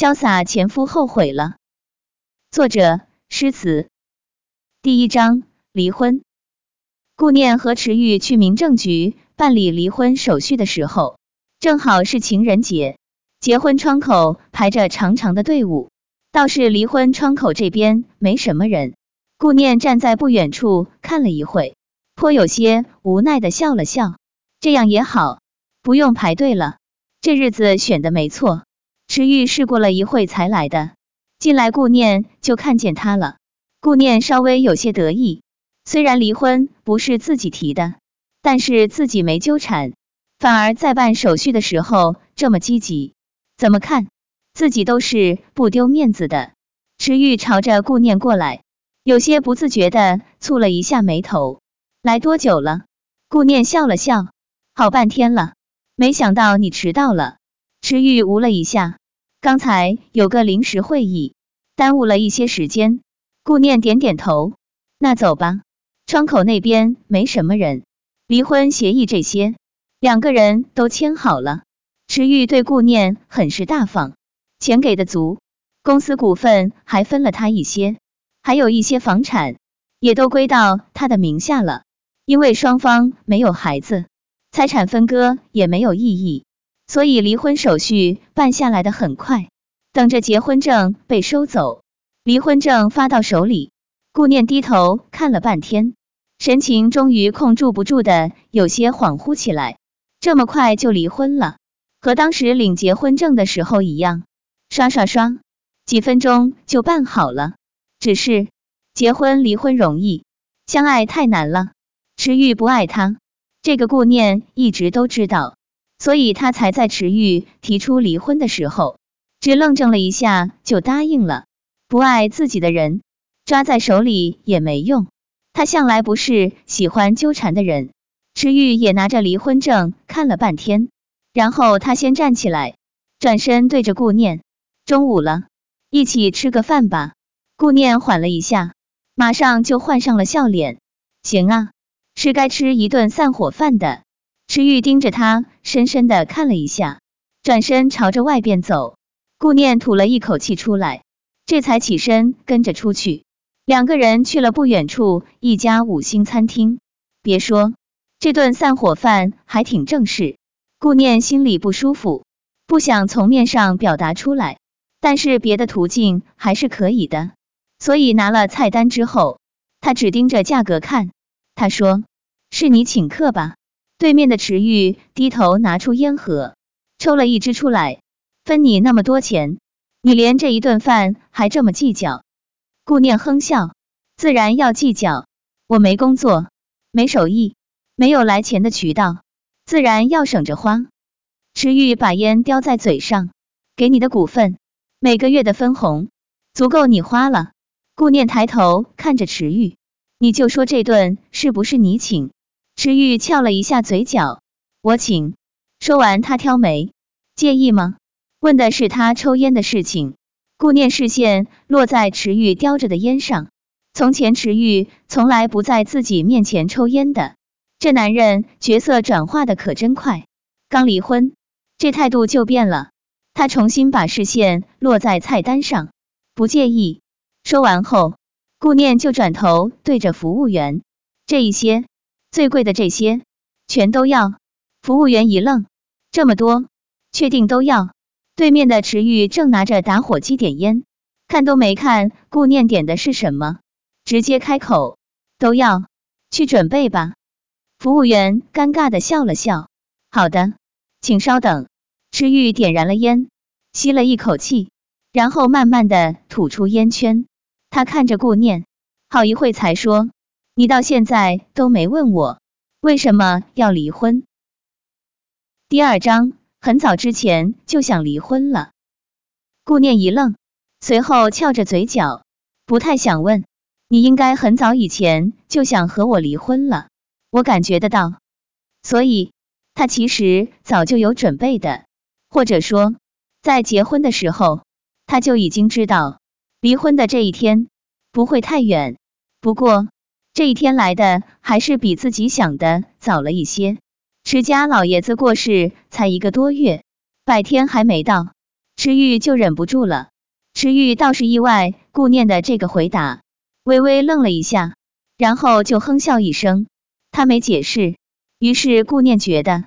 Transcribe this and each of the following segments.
潇洒前夫后悔了。作者：诗词。第一章：离婚。顾念和池玉去民政局办理离婚手续的时候，正好是情人节，结婚窗口排着长长的队伍，倒是离婚窗口这边没什么人。顾念站在不远处看了一会，颇有些无奈的笑了笑。这样也好，不用排队了。这日子选的没错。池玉是过了一会才来的，进来顾念就看见他了。顾念稍微有些得意。虽然离婚不是自己提的，但是自己没纠缠，反而在办手续的时候这么积极，怎么看自己都是不丢面子的。池玉朝着顾念过来，有些不自觉的蹙了一下眉头。来多久了？顾念笑了笑，好半天了，没想到你迟到了。池玉吴了一下，刚才有个临时会议，耽误了一些时间。顾念点点头，那走吧。窗口那边没什么人，离婚协议这些。两个人都签好了。池玉对顾念很是大方，钱给的足，公司股份还分了他一些，还有一些房产。也都归到他的名下了。因为双方没有孩子，财产分割也没有意义，所以离婚手续办下来的很快。等着结婚证被收走，离婚证发到手里，顾念低头看了半天。神情终于控制不住的有些恍惚起来，这么快就离婚了，和当时领结婚证的时候一样，刷刷刷，几分钟就办好了。只是结婚离婚容易，相爱太难了。池玉不爱他，这个顾念一直都知道，所以他才在池玉提出离婚的时候，只愣怔了一下就答应了。不爱自己的人，抓在手里也没用。他向来不是喜欢纠缠的人，池玉也拿着离婚证看了半天，然后他先站起来，转身对着顾念：“中午了，一起吃个饭吧。”顾念缓了一下，马上就换上了笑脸：“行啊，是该吃一顿散伙饭的。”池玉盯着他，深深的看了一下，转身朝着外边走。顾念吐了一口气出来，这才起身跟着出去。两个人去了不远处一家五星餐厅，别说这顿散伙饭还挺正式。顾念心里不舒服，不想从面上表达出来，但是别的途径还是可以的。所以拿了菜单之后，他只盯着价格看。他说：“是你请客吧？”对面的池玉低头拿出烟盒，抽了一支出来，分你那么多钱，你连这一顿饭还这么计较。顾念哼笑，自然要计较。我没工作，没手艺，没有来钱的渠道，自然要省着花。池玉把烟叼在嘴上，给你的股份，每个月的分红，足够你花了。顾念抬头看着池玉，你就说这顿是不是你请？池玉翘了一下嘴角，我请。说完，他挑眉，介意吗？问的是他抽烟的事情。顾念视线落在池玉叼着的烟上，从前池玉从来不在自己面前抽烟的，这男人角色转化的可真快，刚离婚，这态度就变了。他重新把视线落在菜单上，不介意。说完后，顾念就转头对着服务员，这一些，最贵的这些，全都要。服务员一愣，这么多，确定都要？对面的池玉正拿着打火机点烟，看都没看顾念点的是什么，直接开口，都要，去准备吧。服务员尴尬的笑了笑，好的，请稍等。池玉点燃了烟，吸了一口气，然后慢慢的吐出烟圈。他看着顾念，好一会才说，你到现在都没问我，为什么要离婚？第二章。很早之前就想离婚了。顾念一愣，随后翘着嘴角，不太想问。你应该很早以前就想和我离婚了，我感觉得到。所以，他其实早就有准备的，或者说，在结婚的时候，他就已经知道离婚的这一天不会太远。不过，这一天来的还是比自己想的早了一些。池家老爷子过世才一个多月，百天还没到，池玉就忍不住了。池玉倒是意外顾念的这个回答，微微愣了一下，然后就哼笑一声。他没解释，于是顾念觉得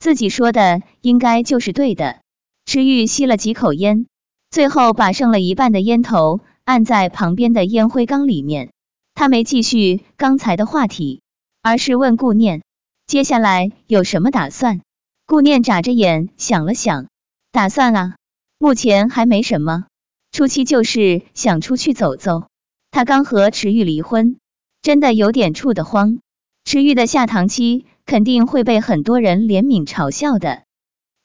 自己说的应该就是对的。池玉吸了几口烟，最后把剩了一半的烟头按在旁边的烟灰缸里面。他没继续刚才的话题，而是问顾念接下来有什么打算。顾念眨着眼想了想，打算啊，目前还没什么。初期就是想出去走走，他刚和池玉离婚，真的有点怵得慌。池玉的下堂期肯定会被很多人怜悯嘲笑的，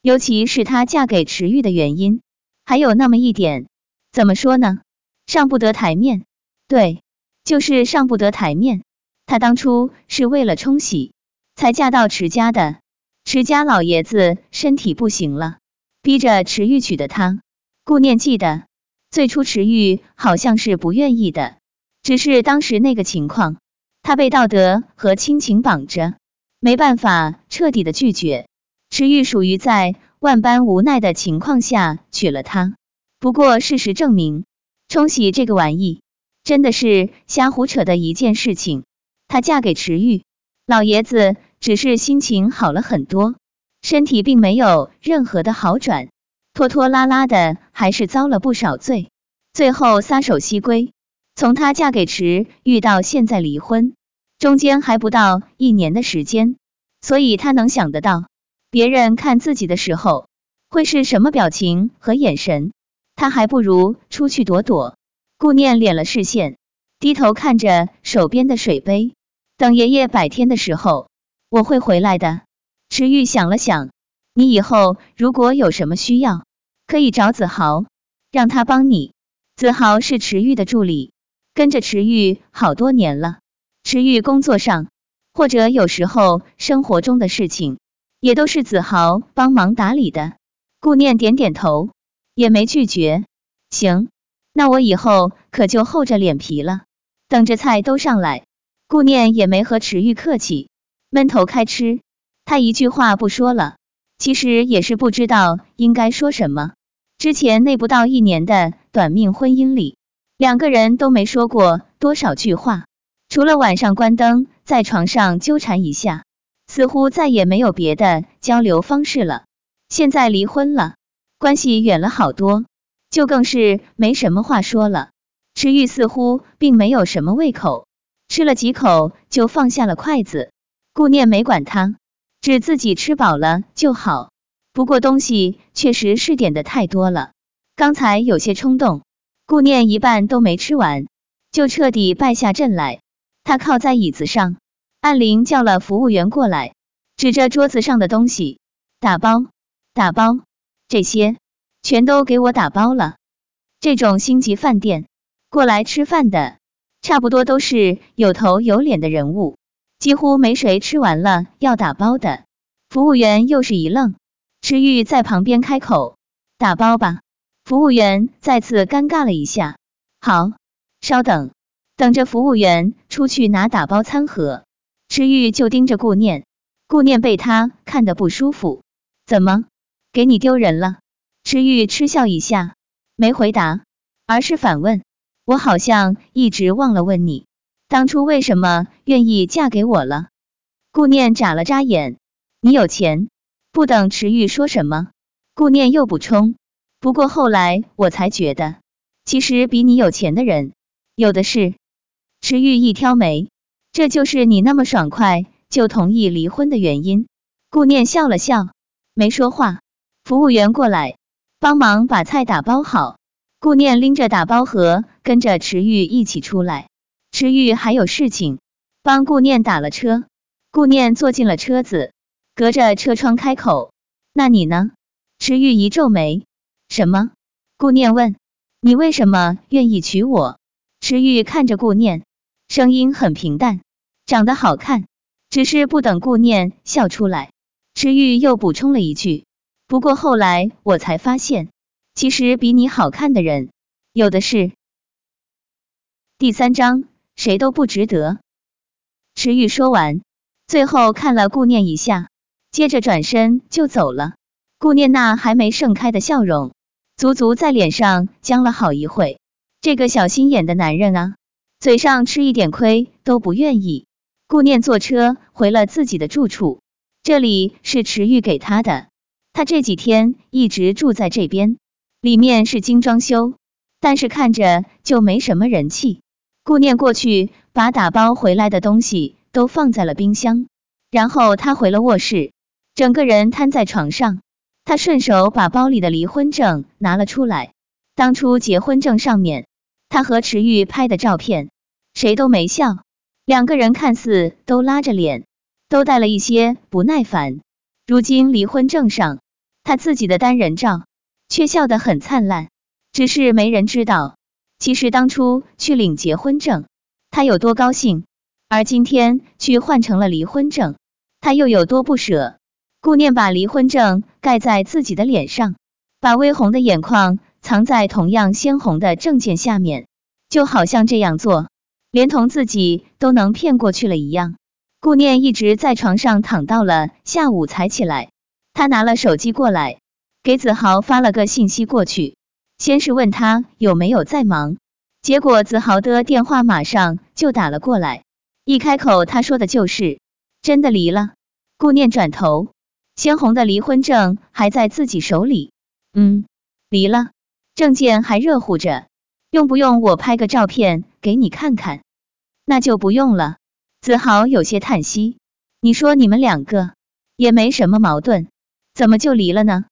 尤其是她嫁给池玉的原因，还有那么一点，怎么说呢？上不得台面。对，就是上不得台面。她当初是为了冲喜才嫁到池家的，池家老爷子身体不行了，逼着池玉娶的她。顾念记得。最初池玉好像是不愿意的，只是当时那个情况，他被道德和亲情绑着，没办法彻底的拒绝。池玉属于在万般无奈的情况下娶了她。不过事实证明，冲喜这个玩意真的是瞎胡扯的一件事情。她嫁给池玉，老爷子只是心情好了很多，身体并没有任何的好转。拖拖拉拉的，还是遭了不少罪，最后撒手西归。从她嫁给池玉到现在离婚，中间还不到一年的时间，所以她能想得到别人看自己的时候会是什么表情和眼神。她还不如出去躲躲。顾念敛了视线，低头看着手边的水杯。等爷爷百天的时候，我会回来的。池玉想了想。你以后如果有什么需要，可以找子豪，让他帮你。子豪是池玉的助理，跟着池玉好多年了。池玉工作上或者有时候生活中的事情，也都是子豪帮忙打理的。顾念点点头，也没拒绝。行，那我以后可就厚着脸皮了。等着菜都上来，顾念也没和池玉客气，闷头开吃。他一句话不说了。其实也是不知道应该说什么。之前那不到一年的短命婚姻里，两个人都没说过多少句话，除了晚上关灯在床上纠缠一下，似乎再也没有别的交流方式了。现在离婚了，关系远了好多，就更是没什么话说了。池玉似乎并没有什么胃口，吃了几口就放下了筷子。顾念没管他。只自己吃饱了就好，不过东西确实是点的太多了，刚才有些冲动，顾念一半都没吃完，就彻底败下阵来。他靠在椅子上，按铃叫了服务员过来，指着桌子上的东西，打包，打包，这些。全都给我打包了。这种星级饭店过来吃饭的，差不多都是有头有脸的人物。几乎没谁吃完了要打包的，服务员又是一愣，池玉在旁边开口，打包吧。服务员再次尴尬了一下，好，稍等。等着服务员出去拿打包餐盒，池玉就盯着顾念，顾念被他看得不舒服，怎么，给你丢人了？池玉嗤笑一下，没回答，而是反问，我好像一直忘了问你。当初为什么愿意嫁给我了？顾念眨了眨眼，你有钱。不等池玉说什么，顾念又补充，不过后来我才觉得，其实比你有钱的人有的是。池玉一挑眉，这就是你那么爽快就同意离婚的原因。顾念笑了笑，没说话。服务员过来，帮忙把菜打包好。顾念拎着打包盒，跟着池玉一起出来。池玉还有事情，帮顾念打了车。顾念坐进了车子，隔着车窗开口：“那你呢？”池玉一皱眉：“什么？”顾念问：“你为什么愿意娶我？”池玉看着顾念，声音很平淡：“长得好看。”只是不等顾念笑出来，池玉又补充了一句：“不过后来我才发现，其实比你好看的人有的是。”第三章。谁都不值得。池玉说完，最后看了顾念一下，接着转身就走了。顾念那还没盛开的笑容，足足在脸上僵了好一会。这个小心眼的男人啊，嘴上吃一点亏都不愿意。顾念坐车回了自己的住处，这里是池玉给他的，他这几天一直住在这边，里面是精装修，但是看着就没什么人气。顾念过去把打包回来的东西都放在了冰箱，然后他回了卧室，整个人瘫在床上。他顺手把包里的离婚证拿了出来，当初结婚证上面他和池玉拍的照片，谁都没笑，两个人看似都拉着脸，都带了一些不耐烦。如今离婚证上他自己的单人照，却笑得很灿烂，只是没人知道。其实当初去领结婚证，他有多高兴，而今天去换成了离婚证，他又有多不舍。顾念把离婚证盖在自己的脸上，把微红的眼眶藏在同样鲜红的证件下面，就好像这样做，连同自己都能骗过去了一样。顾念一直在床上躺到了下午才起来，他拿了手机过来，给子豪发了个信息过去。先是问他有没有在忙，结果子豪的电话马上就打了过来，一开口他说的就是真的离了。顾念转头，鲜红的离婚证还在自己手里，嗯，离了，证件还热乎着，用不用我拍个照片给你看看？那就不用了。子豪有些叹息，你说你们两个也没什么矛盾，怎么就离了呢？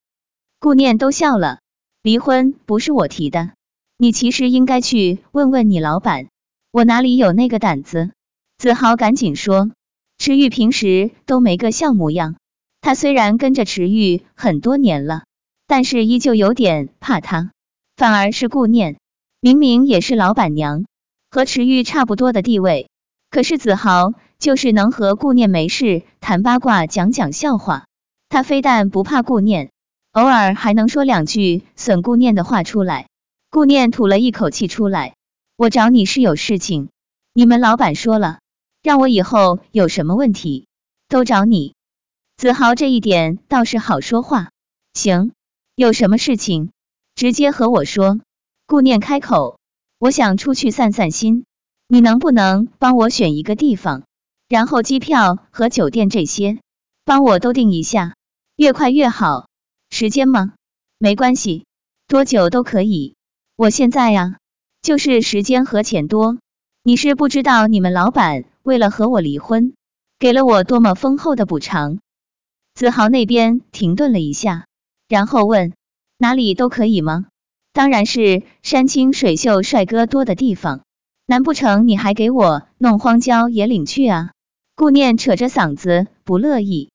顾念都笑了。离婚不是我提的，你其实应该去问问你老板，我哪里有那个胆子？子豪赶紧说，池玉平时都没个笑模样，他虽然跟着池玉很多年了，但是依旧有点怕他，反而是顾念，明明也是老板娘，和池玉差不多的地位，可是子豪就是能和顾念没事谈八卦讲讲笑话，他非但不怕顾念。偶尔还能说两句损顾念的话出来，顾念吐了一口气出来。我找你是有事情，你们老板说了，让我以后有什么问题都找你。子豪这一点倒是好说话，行，有什么事情直接和我说。顾念开口，我想出去散散心，你能不能帮我选一个地方，然后机票和酒店这些帮我都订一下，越快越好。时间吗？没关系，多久都可以。我现在呀，就是时间和钱多。你是不知道你们老板为了和我离婚，给了我多么丰厚的补偿。子豪那边停顿了一下，然后问：哪里都可以吗？当然是山清水秀、帅哥多的地方。难不成你还给我弄荒郊野岭去啊？顾念扯着嗓子不乐意。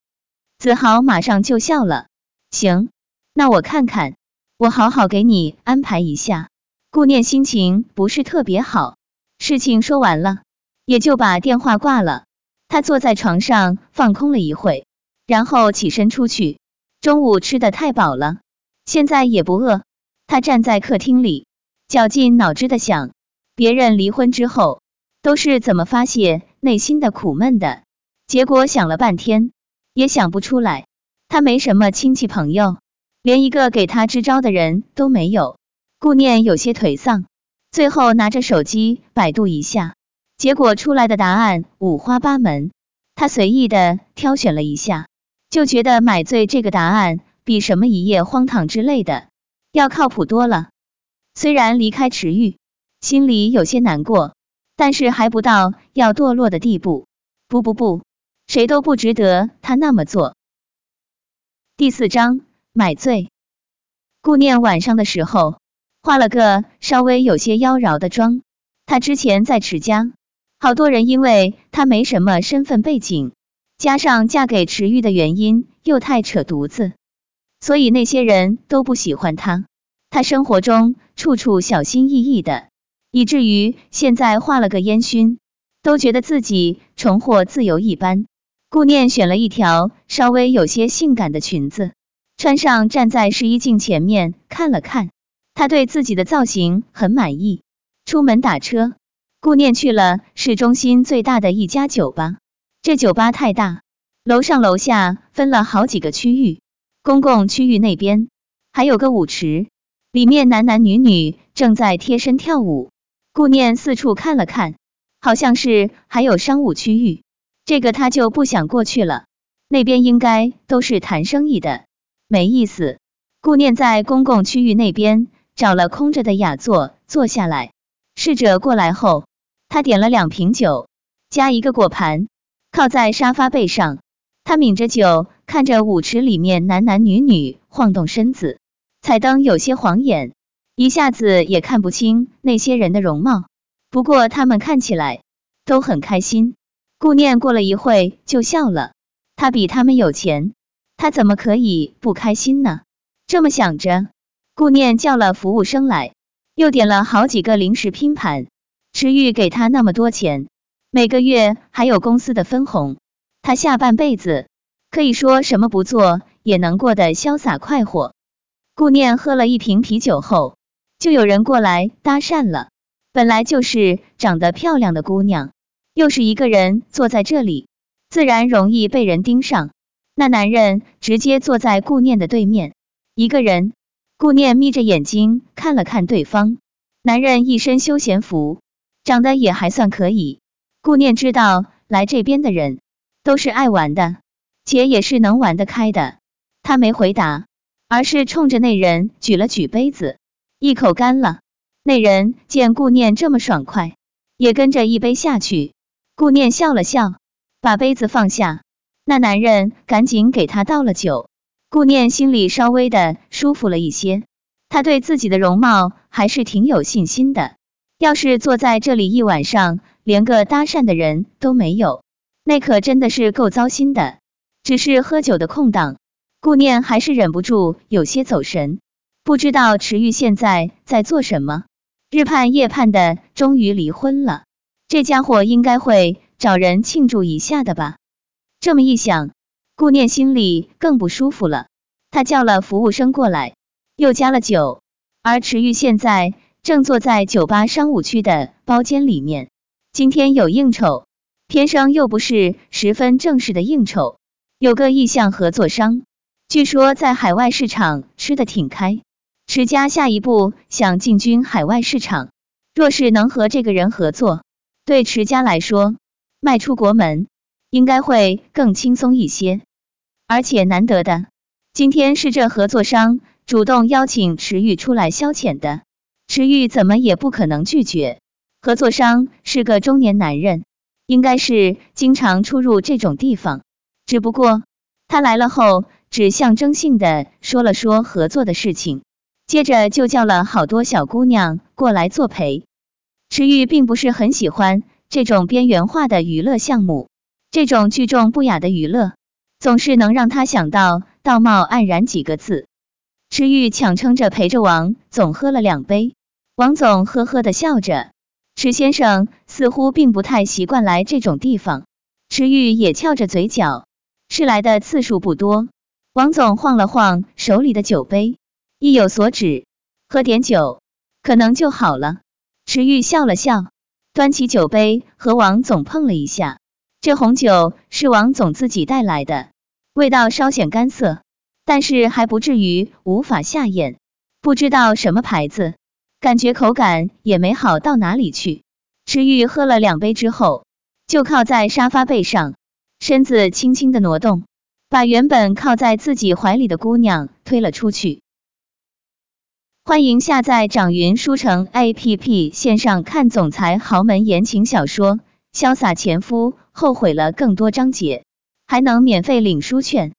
子豪马上就笑了。行，那我看看，我好好给你安排一下。顾念心情不是特别好，事情说完了，也就把电话挂了。他坐在床上放空了一会，然后起身出去。中午吃的太饱了，现在也不饿。他站在客厅里，绞尽脑汁的想，别人离婚之后都是怎么发泄内心的苦闷的，结果想了半天，也想不出来。他没什么亲戚朋友，连一个给他支招的人都没有。顾念有些颓丧，最后拿着手机百度一下，结果出来的答案五花八门。他随意的挑选了一下，就觉得买醉这个答案比什么一夜荒唐之类的要靠谱多了。虽然离开池玉，心里有些难过，但是还不到要堕落的地步。不不不，谁都不值得他那么做。第四章买醉。顾念晚上的时候化了个稍微有些妖娆的妆。她之前在池家，好多人因为她没什么身份背景，加上嫁给池玉的原因又太扯犊子，所以那些人都不喜欢她。她生活中处处小心翼翼的，以至于现在画了个烟熏，都觉得自己重获自由一般。顾念选了一条稍微有些性感的裙子，穿上站在试衣镜前面看了看，她对自己的造型很满意。出门打车，顾念去了市中心最大的一家酒吧。这酒吧太大，楼上楼下分了好几个区域，公共区域那边还有个舞池，里面男男女女正在贴身跳舞。顾念四处看了看，好像是还有商务区域，这个他就不想过去了。那边应该都是谈生意的，没意思。顾念在公共区域那边找了空着的雅座坐下来。侍者过来后，他点了两瓶酒，加一个果盘，靠在沙发背上。他抿着酒，看着舞池里面男男女女晃动身子，彩灯有些晃眼。一下子也看不清那些人的容貌，不过他们看起来都很开心。顾念过了一会就笑了，他比他们有钱，他怎么可以不开心呢？这么想着，顾念叫了服务生来，又点了好几个零食拼盘。池玉给他那么多钱，每个月还有公司的分红，他下半辈子可以说什么不做也能过得潇洒快活。顾念喝了一瓶啤酒后。就有人过来搭讪了，本来就是长得漂亮的姑娘，又是一个人坐在这里，自然容易被人盯上。那男人直接坐在顾念的对面，一个人。顾念眯着眼睛看了看对方，男人一身休闲服，长得也还算可以。顾念知道来这边的人都是爱玩的，且也是能玩得开的。他没回答，而是冲着那人举了举杯子。一口干了，那人见顾念这么爽快，也跟着一杯下去。顾念笑了笑，把杯子放下。那男人赶紧给他倒了酒。顾念心里稍微的舒服了一些，他对自己的容貌还是挺有信心的。要是坐在这里一晚上，连个搭讪的人都没有，那可真的是够糟心的。只是喝酒的空档，顾念还是忍不住有些走神。不知道池玉现在在做什么，日盼夜盼的，终于离婚了。这家伙应该会找人庆祝一下的吧？这么一想，顾念心里更不舒服了。他叫了服务生过来，又加了酒。而池玉现在正坐在酒吧商务区的包间里面，今天有应酬，偏生又不是十分正式的应酬，有个意向合作商，据说在海外市场吃得挺开。池家下一步想进军海外市场，若是能和这个人合作，对池家来说，迈出国门应该会更轻松一些。而且难得的，今天是这合作商主动邀请池玉出来消遣的，池玉怎么也不可能拒绝。合作商是个中年男人，应该是经常出入这种地方，只不过他来了后，只象征性的说了说合作的事情。接着就叫了好多小姑娘过来作陪。池玉并不是很喜欢这种边缘化的娱乐项目，这种聚众不雅的娱乐，总是能让他想到道貌岸然几个字。池玉强撑着陪着王总喝了两杯，王总呵呵的笑着。池先生似乎并不太习惯来这种地方，池玉也翘着嘴角，是来的次数不多。王总晃了晃手里的酒杯。意有所指，喝点酒可能就好了。池玉笑了笑，端起酒杯和王总碰了一下。这红酒是王总自己带来的，味道稍显干涩，但是还不至于无法下咽。不知道什么牌子，感觉口感也没好到哪里去。池玉喝了两杯之后，就靠在沙发背上，身子轻轻的挪动，把原本靠在自己怀里的姑娘推了出去。欢迎下载掌云书城 APP，线上看总裁豪门言情小说《潇洒前夫后悔了》更多章节，还能免费领书券。